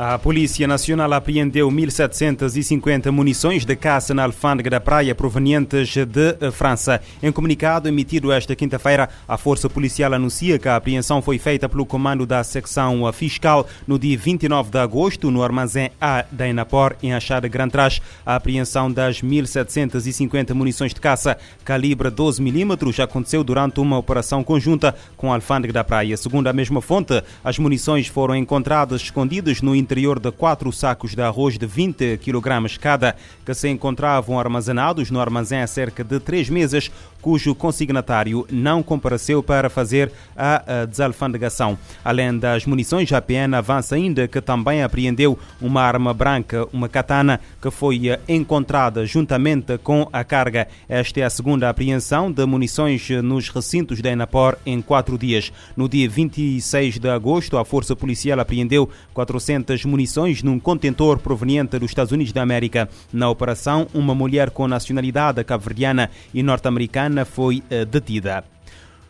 A Polícia Nacional apreendeu 1.750 munições de caça na alfândega da praia provenientes de eh, França. Em comunicado emitido esta quinta-feira, a Força Policial anuncia que a apreensão foi feita pelo comando da secção fiscal no dia 29 de agosto no armazém A da Enapor, em Achada Gran Trás. A apreensão das 1.750 munições de caça calibre 12 mm aconteceu durante uma operação conjunta com a alfândega da praia. Segundo a mesma fonte, as munições foram encontradas escondidas no interior de quatro sacos de arroz de 20 kg cada, que se encontravam armazenados no armazém há cerca de três meses, cujo consignatário não compareceu para fazer a desalfandegação. Além das munições, a PN avança ainda que também apreendeu uma arma branca, uma katana, que foi encontrada juntamente com a carga. Esta é a segunda apreensão de munições nos recintos da Enapor em quatro dias. No dia 26 de agosto, a Força Policial apreendeu 400 munições num contentor proveniente dos Estados Unidos da América. Na operação, uma mulher com nacionalidade cabo-verdiana e norte-americana foi eh, detida.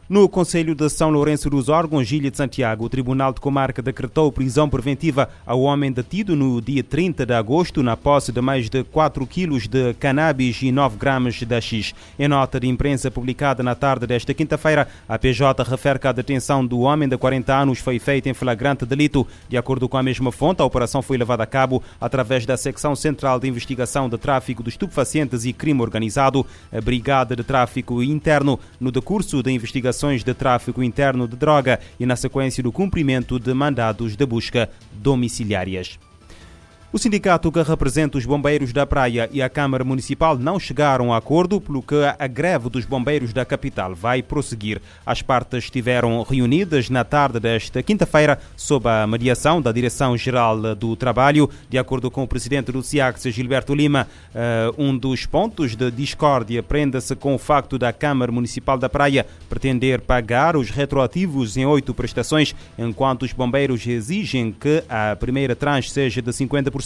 No Conselho de São Lourenço dos Órgãos, Gília de Santiago, o Tribunal de Comarca decretou prisão preventiva ao homem detido no dia 30 de agosto na posse de mais de 4 quilos de cannabis e 9 gramas de X. Em nota de imprensa publicada na tarde desta quinta-feira, a PJ refere que a detenção do homem de 40 anos foi feita em flagrante delito. De acordo com a mesma fonte, a operação foi levada a cabo através da Secção Central de Investigação de Tráfico de Estupefacientes e Crime Organizado, a Brigada de Tráfico Interno, no decurso da investigação operações de tráfico interno de droga e na sequência do cumprimento de mandados de busca domiciliárias. O sindicato que representa os bombeiros da praia e a Câmara Municipal não chegaram a acordo, pelo que a greve dos bombeiros da capital vai prosseguir. As partes estiveram reunidas na tarde desta quinta-feira sob a mediação da Direção-Geral do Trabalho. De acordo com o presidente do CIAX, Gilberto Lima, eh, um dos pontos de discórdia prende-se com o facto da Câmara Municipal da Praia pretender pagar os retroativos em oito prestações, enquanto os bombeiros exigem que a primeira tranche seja de 50%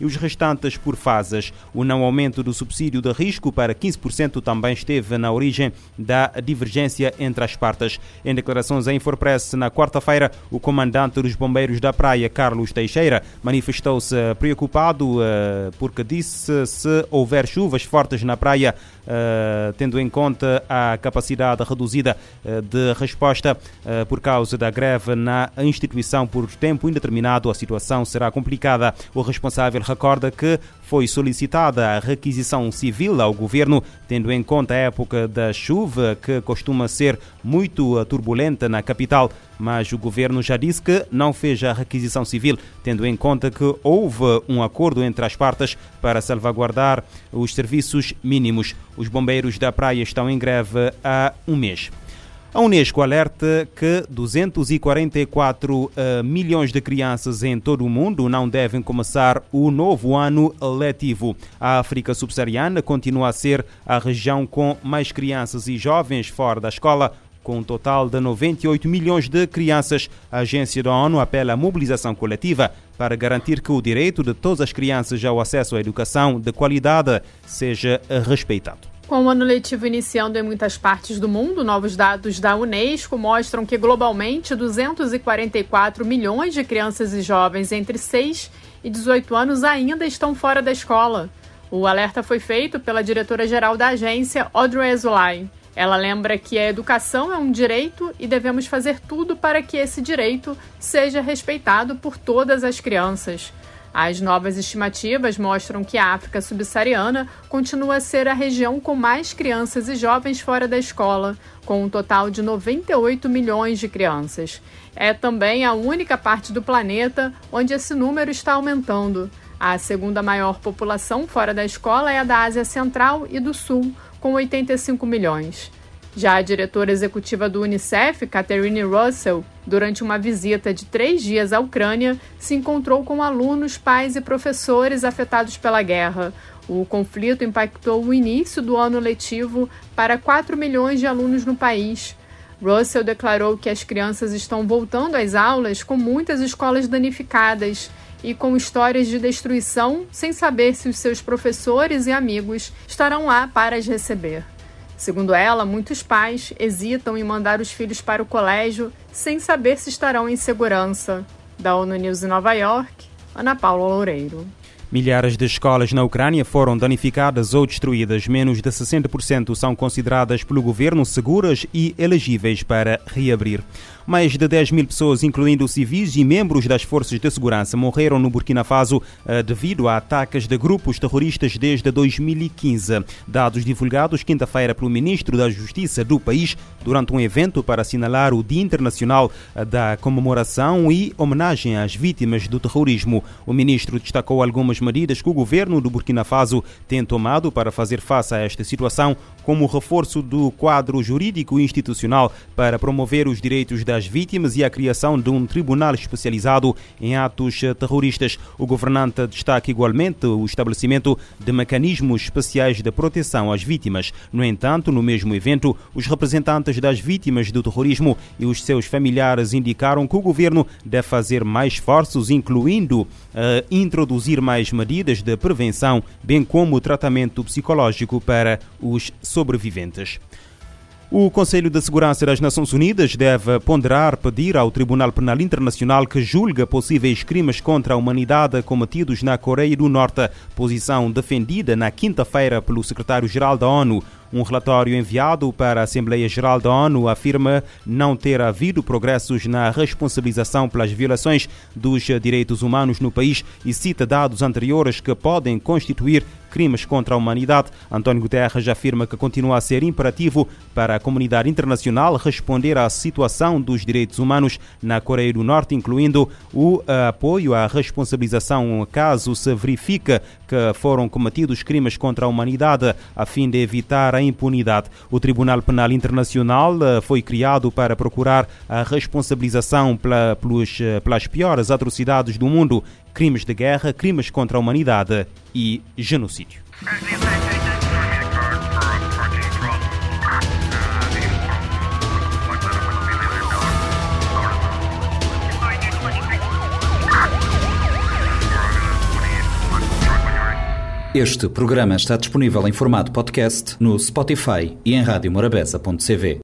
e os restantes por fases. O não aumento do subsídio de risco para 15% também esteve na origem da divergência entre as partes. Em declarações à Infopress na quarta-feira, o comandante dos bombeiros da praia, Carlos Teixeira, manifestou-se preocupado eh, porque disse se houver chuvas fortes na praia, tendo em conta a capacidade reduzida eh, de resposta por causa da greve na instituição por tempo indeterminado, a situação será complicada. O responsável recorda que foi solicitada a requisição civil ao governo, tendo em conta a época da chuva, que costuma ser muito turbulenta na capital, mas o governo já disse que não fez a requisição civil, tendo em conta que houve um acordo entre as partes para salvaguardar os serviços mínimos. Os bombeiros da praia estão em greve há um mês. A Unesco alerta que 244 uh, eh, milhões de crianças em todo o mundo não devem começar o novo ano letivo. A África subsaariana continua a ser a região com mais crianças e jovens fora da escola, com um total de 98 milhões de crianças, a agência da ONU apela à mobilização coletiva para garantir que o direito de todas as crianças ao acesso à educação de qualidade seja respeitado. Com o ano letivo iniciando em muitas partes do mundo, novos dados da Unesco mostram que globalmente 244 milhões de crianças e jovens entre 6 e 18 anos ainda estão fora da escola. O alerta foi feito pela diretora-geral da agência, Audrey Azoulay. Ela lembra que a educação é um direito e devemos fazer tudo para que esse direito seja respeitado por todas as crianças. As novas estimativas mostram que a África subsaariana continua a ser a região com mais crianças e jovens fora da escola, com um total de 98 milhões de crianças. É também a única parte do planeta onde esse número está aumentando. A segunda maior população fora da escola é a da Ásia Central e do Sul, com 85 milhões. Já a diretora executiva do Unicef, Catherine Russell, durante uma visita de três dias à Ucrânia, se encontrou com alunos, pais e professores afetados pela guerra. O conflito impactou o início do ano letivo para 4 milhões de alunos no país. Russell declarou que as crianças estão voltando às aulas com muitas escolas danificadas e com histórias de destruição, sem saber se os seus professores e amigos estarão lá para as receber. Segundo ela, muitos pais hesitam em mandar os filhos para o colégio sem saber se estarão em segurança. Da ONU News em Nova York, Ana Paula Loureiro. Milhares de escolas na Ucrânia foram danificadas ou destruídas. Menos de 60% são consideradas pelo governo seguras e elegíveis para reabrir. Mais de 10 mil pessoas, incluindo civis e membros das forças de segurança, morreram no Burkina Faso eh, devido a ataques de grupos terroristas desde 2015. Dados divulgados quinta-feira pelo ministro da Justiça do país durante um evento para assinalar o Dia Internacional eh, da Comemoração e homenagem às vítimas do terrorismo. O ministro destacou algumas medidas que o governo do Burkina Faso tem tomado para fazer face a esta situação, como o reforço do quadro jurídico e institucional para promover os direitos da das vítimas e a criação de um tribunal especializado em atos terroristas. O governante destaca igualmente o estabelecimento de mecanismos especiais de proteção às vítimas. No entanto, no mesmo evento, os representantes das vítimas do terrorismo e os seus familiares indicaram que o governo deve fazer mais esforços, incluindo uh, introduzir mais medidas de prevenção, bem como tratamento psicológico para os sobreviventes. O Conselho de Segurança das Nações Unidas deve ponderar pedir ao Tribunal Penal Internacional que julgue possíveis crimes contra a humanidade cometidos na Coreia do Norte, posição defendida na quinta-feira pelo secretário-geral da ONU. Um relatório enviado para a Assembleia Geral da ONU afirma não ter havido progressos na responsabilização pelas violações dos direitos humanos no país e cita dados anteriores que podem constituir crimes contra a humanidade. António Guterres afirma que continua a ser imperativo para a comunidade internacional responder à situação dos direitos humanos na Coreia do Norte, incluindo o apoio à responsabilização caso se verifique que foram cometidos crimes contra a humanidade, a fim de evitar a impunidade. O Tribunal Penal Internacional eh, foi criado para procurar a responsabilização eh, pelas piores atrocidades do mundo, crimes de guerra, crimes contra a humanidade e genocídio. Este programa está disponível em formato podcast no Spotify e em radiomorabeza.cv.